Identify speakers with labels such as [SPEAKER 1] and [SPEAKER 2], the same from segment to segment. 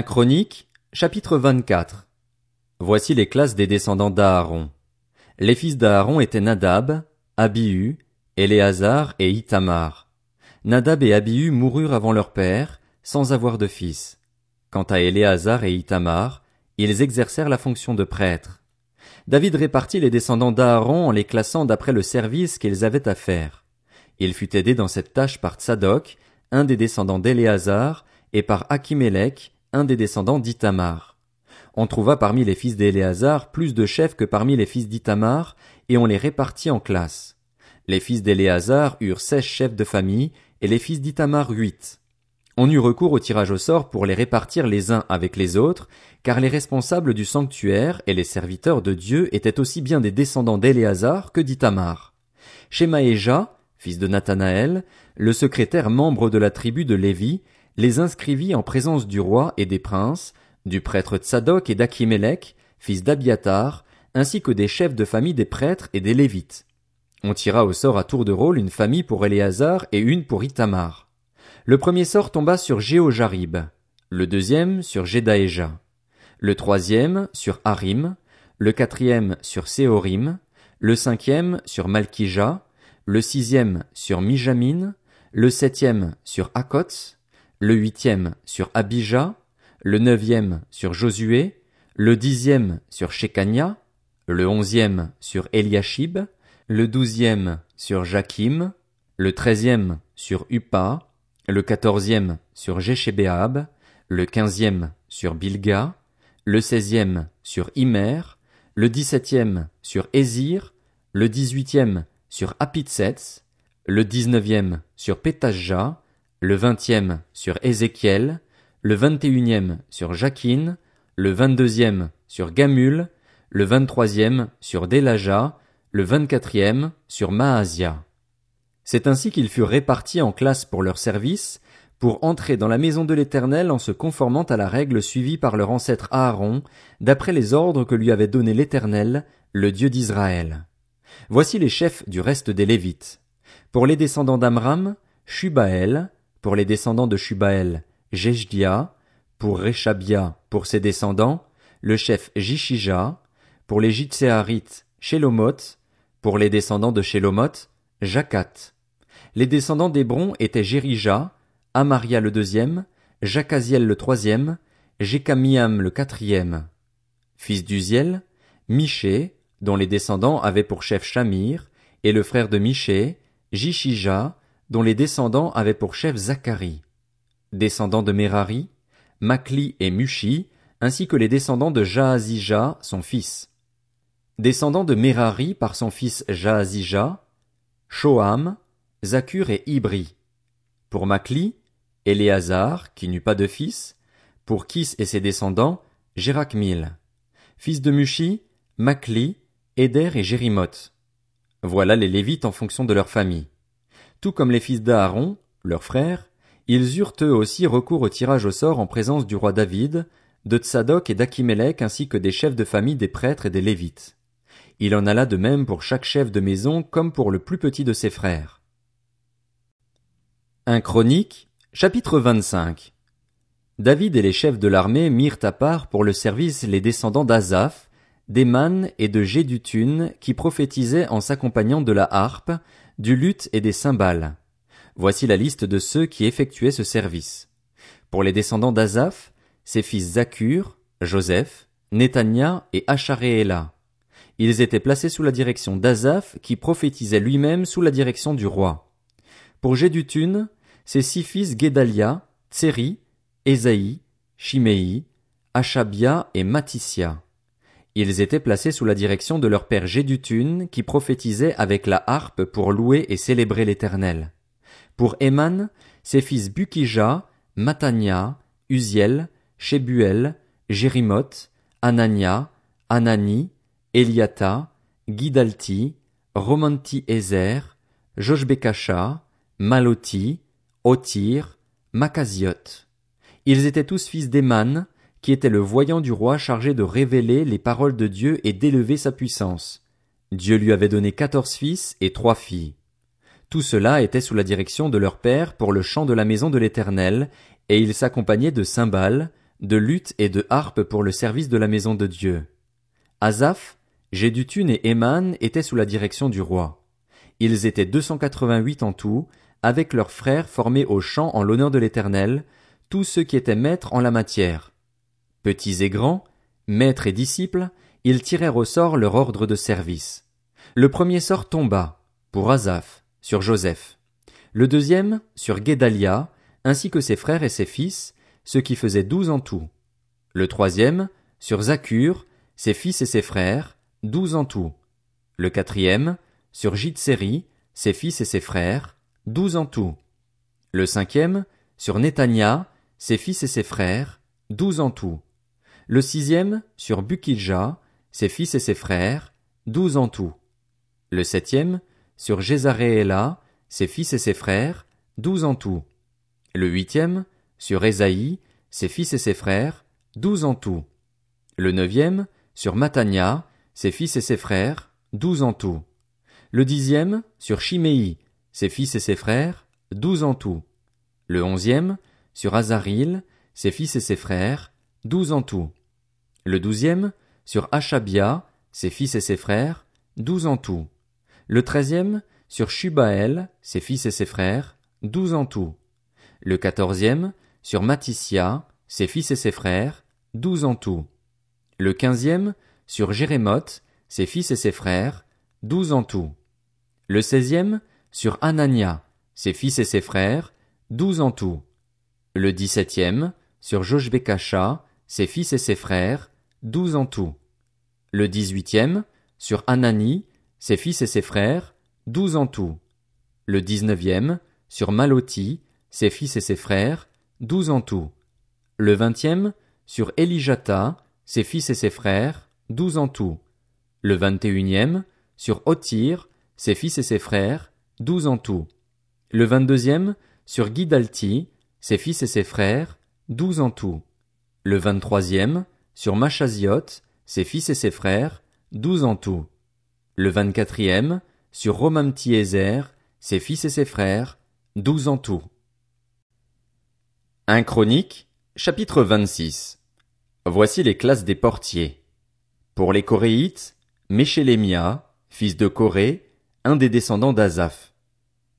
[SPEAKER 1] Chronique, chapitre 24. Voici les classes des descendants d'Aaron. Les fils d'Aaron étaient Nadab, Abihu, Éléazar et Itamar. Nadab et Abihu moururent avant leur père, sans avoir de fils. Quant à Éléazar et Itamar, ils exercèrent la fonction de prêtres. David répartit les descendants d'Aaron en les classant d'après le service qu'ils avaient à faire. Il fut aidé dans cette tâche par Tsadok, un des descendants d'Éléazar, et par Achimélec, un des descendants d'Itamar. On trouva parmi les fils d'Éléazar plus de chefs que parmi les fils d'Itamar, et on les répartit en classes. Les fils d'Éléazar eurent seize chefs de famille, et les fils d'Itamar huit. On eut recours au tirage au sort pour les répartir les uns avec les autres, car les responsables du sanctuaire et les serviteurs de Dieu étaient aussi bien des descendants d'Éléazar que d'Itamar. Shemaéja, fils de Nathanaël, le secrétaire membre de la tribu de Lévi, les inscrivit en présence du roi et des princes, du prêtre Tsadok et d'Achimélec, fils d'Abiatar, ainsi que des chefs de famille des prêtres et des Lévites. On tira au sort à tour de rôle une famille pour Éléazar et une pour Itamar. Le premier sort tomba sur Jéhojarib, le deuxième sur Jedaéja, le troisième sur Harim, le quatrième sur Séorim, le cinquième sur Malkija, le sixième sur Mijamin, le septième sur Akots, le huitième sur Abijah, le neuvième sur Josué, le dixième sur Shekania, le onzième sur Eliashib, le douzième sur Jakim, le treizième sur Uppa, le quatorzième sur Jéchébéab, le quinzième sur Bilga, le seizième sur Immer, le dix-septième sur Ezir, le dix-huitième sur Apitsets, le dix-neuvième sur Pétajah, le vingtième sur Ézéchiel, le vingt-et-unième sur Jacquine, le vingt-deuxième sur Gamul, le vingt-troisième sur Delaja, le vingt-quatrième sur Maasia. C'est ainsi qu'ils furent répartis en classes pour leur service, pour entrer dans la maison de l'Éternel en se conformant à la règle suivie par leur ancêtre Aaron, d'après les ordres que lui avait donnés l'Éternel, le Dieu d'Israël. Voici les chefs du reste des Lévites. Pour les descendants d'Amram, Shubael, pour les descendants de Shubael, Jejdia, pour Rechabia, pour ses descendants, le chef Jishija, pour les Jitséarites, Shelomot, pour les descendants de Shelomot, Jacat. Les descendants d'Hébron étaient Jérija, Amaria le deuxième, Jacaziel le troisième, Jécamiam le quatrième. Fils d'Uziel, Miché, dont les descendants avaient pour chef Shamir, et le frère de Miché, Jishija, dont les descendants avaient pour chef Zacharie. Descendants de Merari, Makli et Mushi, ainsi que les descendants de Jaazija, son fils. Descendants de Merari par son fils Jaazija, Shoam, Zakur et Ibri. Pour Makli, Éléazar, qui n'eut pas de fils, pour Kis et ses descendants, Jérakmil. Fils de Mushi, Makli, Éder et Jérimoth. Voilà les Lévites en fonction de leur famille. Tout comme les fils d'Aaron, leurs frères, ils eurent eux aussi recours au tirage au sort en présence du roi David, de Tsadok et d'Achimélec ainsi que des chefs de famille des prêtres et des Lévites. Il en alla de même pour chaque chef de maison comme pour le plus petit de ses frères. Un Chronique, chapitre 25 David et les chefs de l'armée mirent à part pour le service les descendants d'Azaph, d'Eman et de Jéduthun qui prophétisaient en s'accompagnant de la harpe, du luth et des cymbales. Voici la liste de ceux qui effectuaient ce service. Pour les descendants d'Azaph, ses fils Zakur, Joseph, Netania et Acharéela. Ils étaient placés sous la direction d'Azaph qui prophétisait lui-même sous la direction du roi. Pour Jéduthun, ses six fils Guédalia, Tseri, Ésaïe, Chiméi, Achabia et Matissia. Ils étaient placés sous la direction de leur père Jéduthun, qui prophétisait avec la harpe pour louer et célébrer l'Éternel. Pour Eman, ses fils Bukija, Matania, Uziel, Shebuel, Jérimoth, Anania, Anani, Eliata, Gidalti, Romanti Ezer, Joshbekasha, Maloti, Otir, Makaziot. Ils étaient tous fils d'Eman, qui était le voyant du roi chargé de révéler les paroles de Dieu et d'élever sa puissance. Dieu lui avait donné quatorze fils et trois filles. Tout cela était sous la direction de leur père pour le chant de la maison de l'Éternel, et ils s'accompagnaient de cymbales, de luth et de harpe pour le service de la maison de Dieu. Azaph, Jéduthun et Éman étaient sous la direction du roi. Ils étaient deux cent quatre-vingt-huit en tout, avec leurs frères formés au chant en l'honneur de l'Éternel, tous ceux qui étaient maîtres en la matière. Petits et grands, maîtres et disciples, ils tirèrent au sort leur ordre de service. Le premier sort tomba, pour Azaph, sur Joseph. Le deuxième, sur Guédalia, ainsi que ses frères et ses fils, ce qui faisait douze en tout. Le troisième, sur Zakur, ses fils et ses frères, douze en tout. Le quatrième, sur Jitseri, ses fils et ses frères, douze en tout. Le cinquième, sur Netania, ses fils et ses frères, douze en tout. Le sixième, sur Bukija, ses fils et ses frères, douze en tout. Le septième, sur Jézaréela, ses fils et ses frères, douze en tout. Le huitième, sur Esaïe, ses fils et ses frères, douze en tout. Le neuvième, sur Matania, ses fils et ses frères, douze en tout. Le dixième, sur Chiméi, ses fils et ses frères, douze en tout. Le onzième, sur Azaril, ses fils et ses frères, douze en tout. Le douzième, sur Achabia, ses fils et ses frères, douze en tout. Le treizième, sur Shubael, ses fils et ses frères, douze en tout. Le quatorzième, sur Matissia, ses fils et ses frères, douze en tout. Le quinzième, sur Jérémoth, ses fils et ses frères, douze en tout. Le seizième, sur Anania, ses fils et ses frères, douze en tout. Le dix-septième, sur Joshbekasha, ses fils et ses frères, douze en tout. Le dix-huitième, sur Anani, ses fils et ses frères, douze en tout. Le dix-neuvième, sur Maloti, ses fils et ses frères, douze en tout. Le vingtième, sur Elijata, ses fils et ses frères, douze en tout. Le vingt-et-unième, sur Otir, ses fils et ses frères, douze en tout. Le vingt-deuxième, sur Guidalti, ses fils et ses frères, douze en tout. Le vingt-troisième, sur Machaziot, ses fils et ses frères, douze en tout. Le vingt-quatrième, sur Romamti-Ezer, ses fils et ses frères, douze en tout. 1 Chronique, chapitre 26. Voici les classes des portiers. Pour les Coréites, Méchélémia, fils de Corée, un des descendants d'Azaph.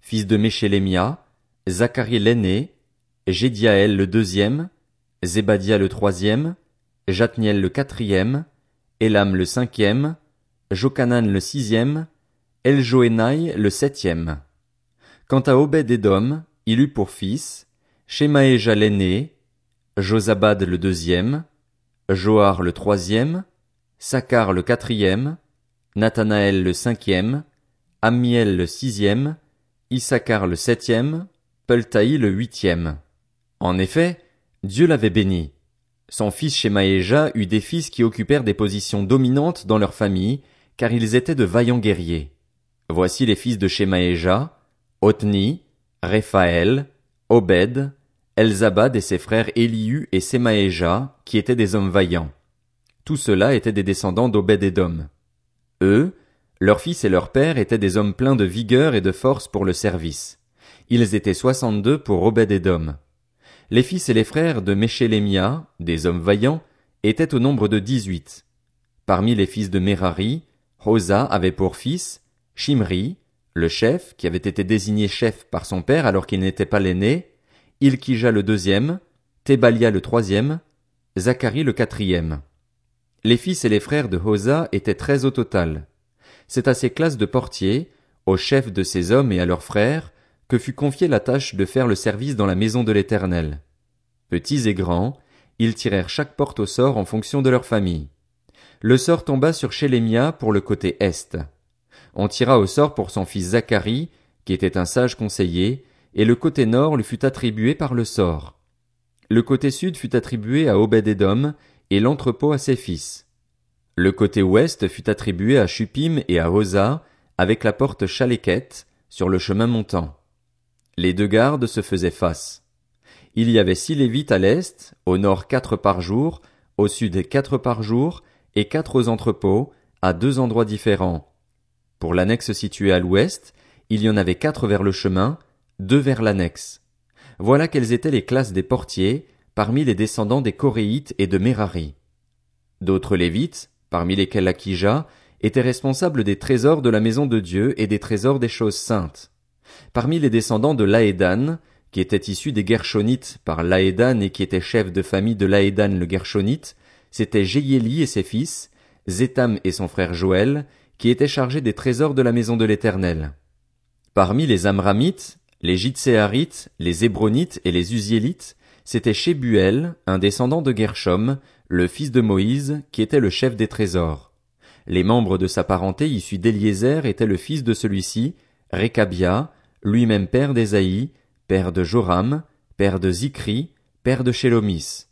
[SPEAKER 1] Fils de Méchélémia, Zacharie l'aîné, Jédiaël le deuxième, Zébadia le troisième, Jatniel le quatrième, Elam le cinquième, Jokanan le sixième, Eljoénaï le septième. Quant à Obed-Edom, il eut pour fils, Shemaéja l'aîné, Josabad le deuxième, Joar le troisième, Sakar le quatrième, Nathanaël le cinquième, Amiel le sixième, Issachar le septième, Peltaï le huitième. En effet, Dieu l'avait béni. Son fils Shemaéja eut des fils qui occupèrent des positions dominantes dans leur famille, car ils étaient de vaillants guerriers. Voici les fils de Shemaéja, Othni, Réphaël, Obed, Elzabad et ses frères Elihu et Semaéja, qui étaient des hommes vaillants. Tous ceux-là étaient des descendants d'Obed-Edom. Eux, leurs fils et leurs pères étaient des hommes pleins de vigueur et de force pour le service. Ils étaient soixante-deux pour Obed-Edom. Les fils et les frères de Méchélémia, des hommes vaillants, étaient au nombre de dix-huit. Parmi les fils de Merari, Hosa avait pour fils Shimri, le chef, qui avait été désigné chef par son père alors qu'il n'était pas l'aîné, Ilkija le deuxième, Tebalia le troisième, Zacharie le quatrième. Les fils et les frères de Hosa étaient treize au total. C'est à ces classes de portiers, aux chefs de ces hommes et à leurs frères, que fut confiée la tâche de faire le service dans la maison de l'Éternel. Petits et grands, ils tirèrent chaque porte au sort en fonction de leur famille. Le sort tomba sur Chélémia pour le côté est on tira au sort pour son fils Zacharie, qui était un sage conseiller, et le côté nord lui fut attribué par le sort. Le côté sud fut attribué à Obed-Edom, et l'entrepôt à ses fils. Le côté ouest fut attribué à Chupim et à Hosa, avec la porte Chaléquette, sur le chemin montant. Les deux gardes se faisaient face. Il y avait six lévites à l'est, au nord quatre par jour, au sud quatre par jour, et quatre aux entrepôts, à deux endroits différents, pour l'annexe située à l'ouest, il y en avait quatre vers le chemin, deux vers l'annexe. Voilà quelles étaient les classes des portiers, parmi les descendants des Coréites et de Merari. D'autres Lévites, parmi lesquels Akija, étaient responsables des trésors de la maison de Dieu et des trésors des choses saintes. Parmi les descendants de Laédan, qui étaient issus des Gershonites par Laédan et qui était chef de famille de Laédan le Gershonite, c'étaient Jéhieli et ses fils, Zétam et son frère Joël, qui étaient chargés des trésors de la maison de l'Éternel. Parmi les Amramites, les Jitséarites, les Hébronites et les Uziélites, c'était Shebuel, un descendant de Gershom, le fils de Moïse, qui était le chef des trésors. Les membres de sa parenté issus d'Éliézer étaient le fils de celui-ci, Rekabia, lui-même père d'Ésaïe, père de Joram, père de Zikri, père de Shélomis.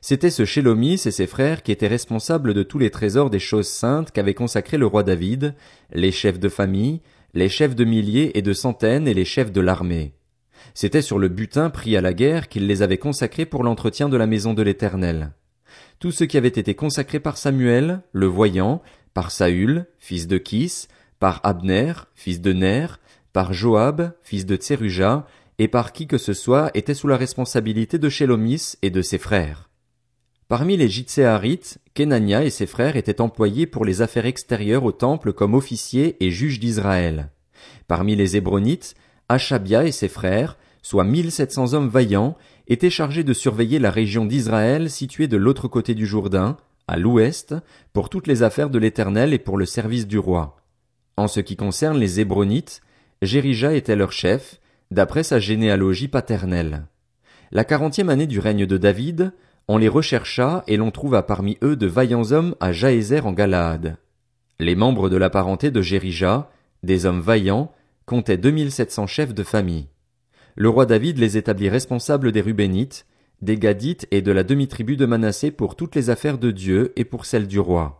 [SPEAKER 1] C'était ce Shélomis et ses frères qui étaient responsables de tous les trésors des choses saintes qu'avait consacré le roi David, les chefs de famille, les chefs de milliers et de centaines et les chefs de l'armée. C'était sur le butin pris à la guerre qu'il les avait consacrés pour l'entretien de la maison de l'Éternel. Tout ce qui avait été consacré par Samuel, le voyant, par Saül, fils de Kis, par Abner, fils de Ner, par Joab, fils de Tseruja, et par qui que ce soit était sous la responsabilité de Shélomis et de ses frères. Parmi les Jitséarites, Kenania et ses frères étaient employés pour les affaires extérieures au temple comme officiers et juges d'Israël. Parmi les Hébronites, Achabia et ses frères, soit mille sept cents hommes vaillants, étaient chargés de surveiller la région d'Israël située de l'autre côté du Jourdain, à l'ouest, pour toutes les affaires de l'Éternel et pour le service du roi. En ce qui concerne les Hébronites, Jérija était leur chef, d'après sa généalogie paternelle. La quarantième année du règne de David, on les rechercha et l'on trouva parmi eux de vaillants hommes à Jaézer en Galaad. Les membres de la parenté de Jérija, des hommes vaillants, comptaient deux mille sept cents chefs de famille. Le roi David les établit responsables des Rubénites, des Gadites et de la demi-tribu de Manassé pour toutes les affaires de Dieu et pour celles du roi.